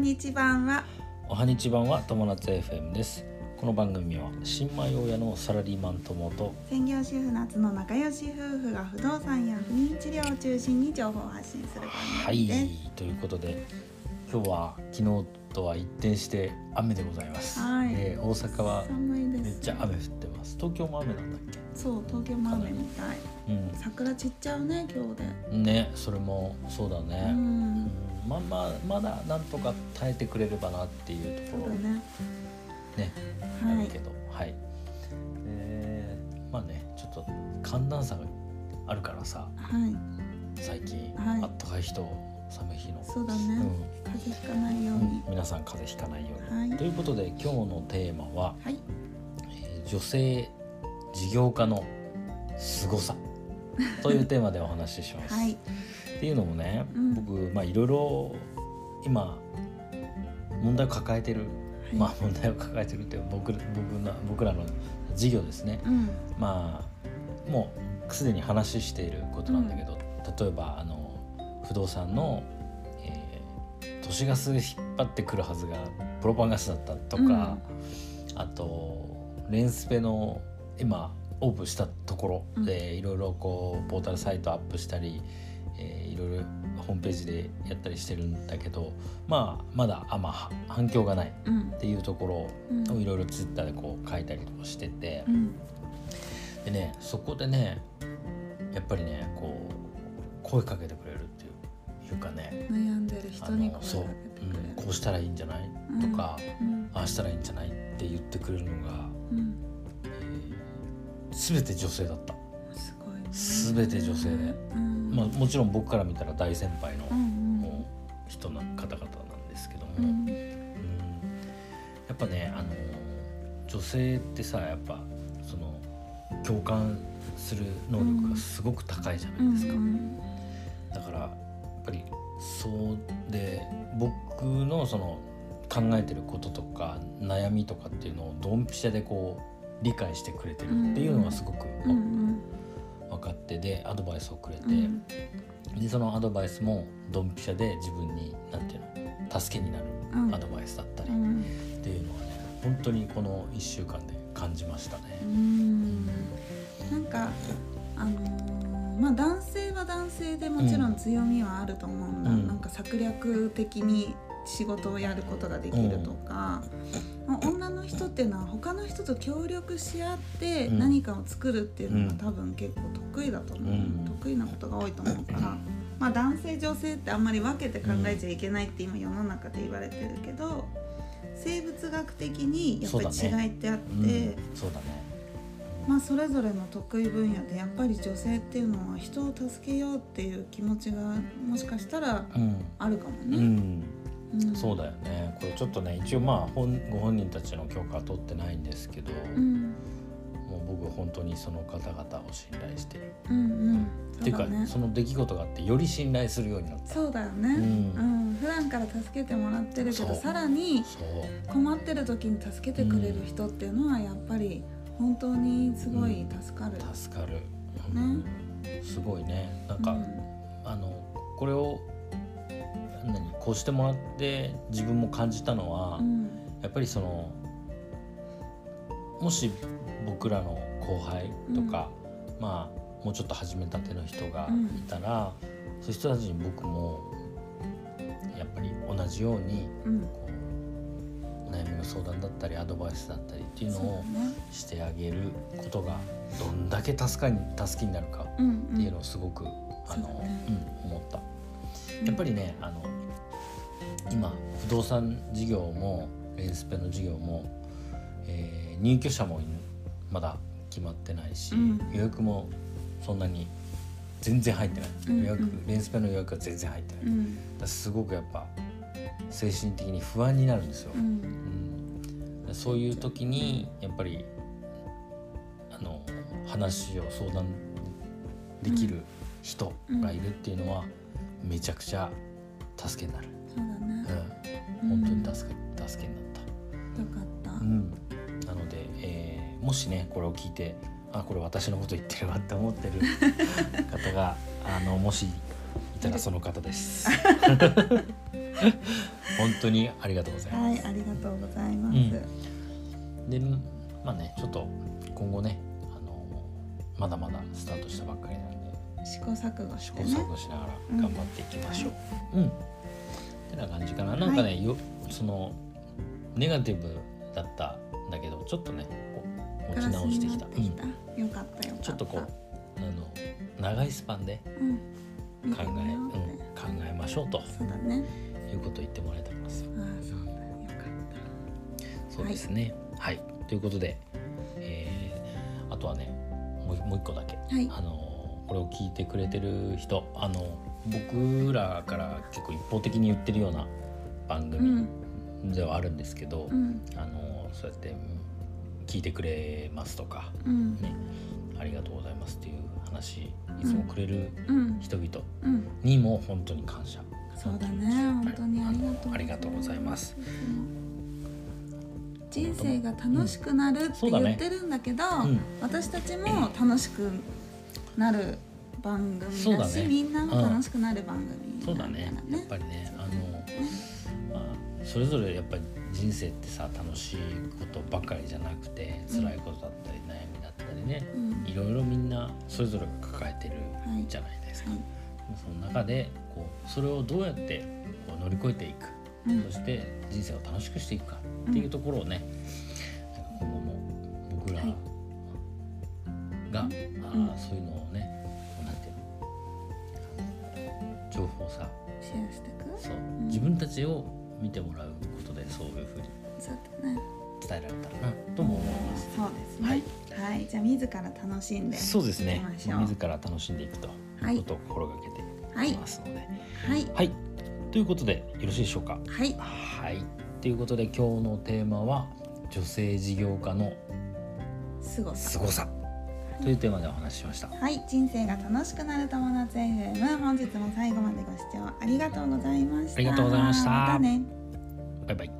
にち版は。おはにち版は友達 FM です。この番組は新米親のサラリーマン友と専業主婦夏の仲良し夫婦が不動産や不妊治療を中心に情報を発信するはい番組です、ということで今日は昨日とは一転して雨でございます、はい。えー大阪はめっちゃ雨降ってます。東京も雨なんだっそう東京も雨みたい。け桜散っちゃうね今日で。うんねそれもそうだうね、うん。ん。まあまあまだなんとか耐えてくれればなっていうところ。そうだね。ねはい。あるけど。はい、えーまあねちょっと寒暖差があるからさ。はい。最近、はい。あったかい人寒い日の、そうだね、うん。風邪ひかないように、皆さん風邪ひかないように、はい。ということで今日のテーマは、はい。えー女性事業家の凄さ。というテーマでお話しします。はい。っていうのもね、うん。僕まあいろいろ今問題を抱えてる、はい。まあ問題を抱えてるって僕僕の僕らの事業ですね。うん。まあもうすでに話していることなんだけど、例えばあの不動産の、えー都市ガス引っ張ってくるはずがプロパンガスだったとか、あとレンスペの今オープンしたところでいろいろこうポータルサイトアップしたり、えーいろいろホームページでやったりしてるんだけどまあまだあんまは反響がないっうん。ていうとこうん。ろをいろいろツイッターでこう書いたりとかしてて。うん。でねそこでねやっぱりねこう声かけてくれるっていういうかね。悩んでる人にそう、うん、こうしたらいいんじゃない、うんとかうん。ああしたらいいんじゃない？って言ってくれるのが、うん。えー全て女性だった、すごいね。全て女性で。うん。まあ、もちろん僕から見たら大先輩の、もう人の方々なんですけども、ううん。んやっぱねあの女性ってさやっぱその共感する能力がすごく高いじゃないですか。うん。だからやっぱりそうで僕のその考えてることとか悩みとかっていうのをドンピシャでこう理解してくれてるっていうのがすごく分かってでアドバイスをくれて、うん。でそのアドバイスもドンピシャで自分に何ていうの助けになるうん。アドバイスだったりっうん。ていうのはね本当にこの1週間で感じましたね。うん。なんかあのーまあ男性は男性でもちろん強みはあると思うんだ、うん。なんか策略的に仕事をやることができるとか、まあ女の人っていうのは他の人と協力し合ってうん。何かを作るっていうのがうん。多分結構得意だと思う、うん。得意なことが多いと思うから、まあ、男性女性ってあんまり分けて考えちゃいけないって今世の中で言われてるけど生物学的にやっぱり違いってあって。うん、そうだね。まあそれぞれの得意分野でやっぱり女性っていうのは人を助けようっていう気持ちがもしかしたらうん。あるかもね。うんうん。そうだよね。これちょっとね一応まあ本ご本人たちの許可は取ってないんですけど、うん。もう僕本当にその方々を信頼してる、うんうん。っていうかその出来事があってより信頼するようになった。そうだよね、ううん。ん普段から助けてもらってるけどさらに困ってる時に助けてくれる人っていうのはやっぱり本当にすごい助かる。助かる、うん。すごいね。なんか、あのこれを何こうしてもらって自分も感じたのは、うん。やっぱりそのもし僕らの後輩とか、まあもうちょっと始めたての人がいたら、そういう人たちに僕もやっぱり同じようにうん。こう悩みの相談だったりアドバイスだったりっていうのをね。してあげることがどんだけ助かに助けになるかうんっていうのをすごく、あのうん、思った。やっぱりねあの今不動産事業もレンスペの事業も、えー入居者もいまだ決まってないし、うん。予約もそんなに全然入ってない、うんうん。予約レンスペの予約が全然入ってない、うん。らすごくやっぱ精神的に不安になるんですよ、うん。うん。そういう時にやっぱりあの話を相談できる人がいるっていうのはめちゃくちゃ助けになる、そうだねうん、本当に助け助けになった、よかった。うん、なので、えーもしねこれを聞いてあこれ私のこと言ってるわって思ってる 方があのもしいたらその方です。本当にありがとうございます。はいありがとうございます、うん。でまあねちょっと今後ねあのまだまだスタートしたばっかりなんで試行錯誤し試てね。行錯誤しながら頑張っていきましょう。うん。ってな感じかな。なんかね、よそのネガティブだったんだけどちょっっとね持ち直してきた。きた。よかったよかった。ちょっとこうあの長いスパンでうん、考え、うん、考えましょうとそうだね。いうことを言ってもらえたからですよ。ああそうだよかっそうですね。はい、ということで、えーあとはねもうもう一個だけ、たはい。あのこれを聞いてくれてる人あの僕らから結構一方的に言ってるような番う組ん。ではあるんですけど、うん。あのそうやってうん聞いてくれますとか、うん。ね、ありがとうございますっていう話いつもくれるうん。人々うん。にも本当に感謝。そうだね本当にありがとうありがとうございます。人生が楽しくなるって言ってるんだけど、うん。私たちも楽しくなる番組そうだねだしみんなも楽しくなる番組そうだね。やっぱりねあの、まあ、それぞれやっぱり人生ってさ楽しいことばかりじゃなくて辛いことだったり悩みだったりね、うん。いろいろみんなそれぞれが抱えてるはいじゃないですか、はい。その中でこうそれをどうやってこう乗り越えていく、うん。そして人生を楽しくしていくかっていうところをね、なんか今後も僕らはいが、あうん。ーそういうのをねこうなんていうの情報をさシェアしていく？そう、ん。自分たちを見てもらうことでそういうふうにそうだね。伝えられたらなとも思います。そうですね。はい。はい、じゃあ自ら楽しんでそうですね。行きましょう。自ら楽しんでいくとはいいうことを心がけてはいいますので、はい。はい、ということでよろしいでしょうか？はい。はい、ということで今日のテーマは女性事業家のすごさ。凄さというテーマでお話ししました。はい人生が楽しくなる友達 FM 本日も最後までご視聴ありがとうございましたありがとうございましたまたねバイバイ。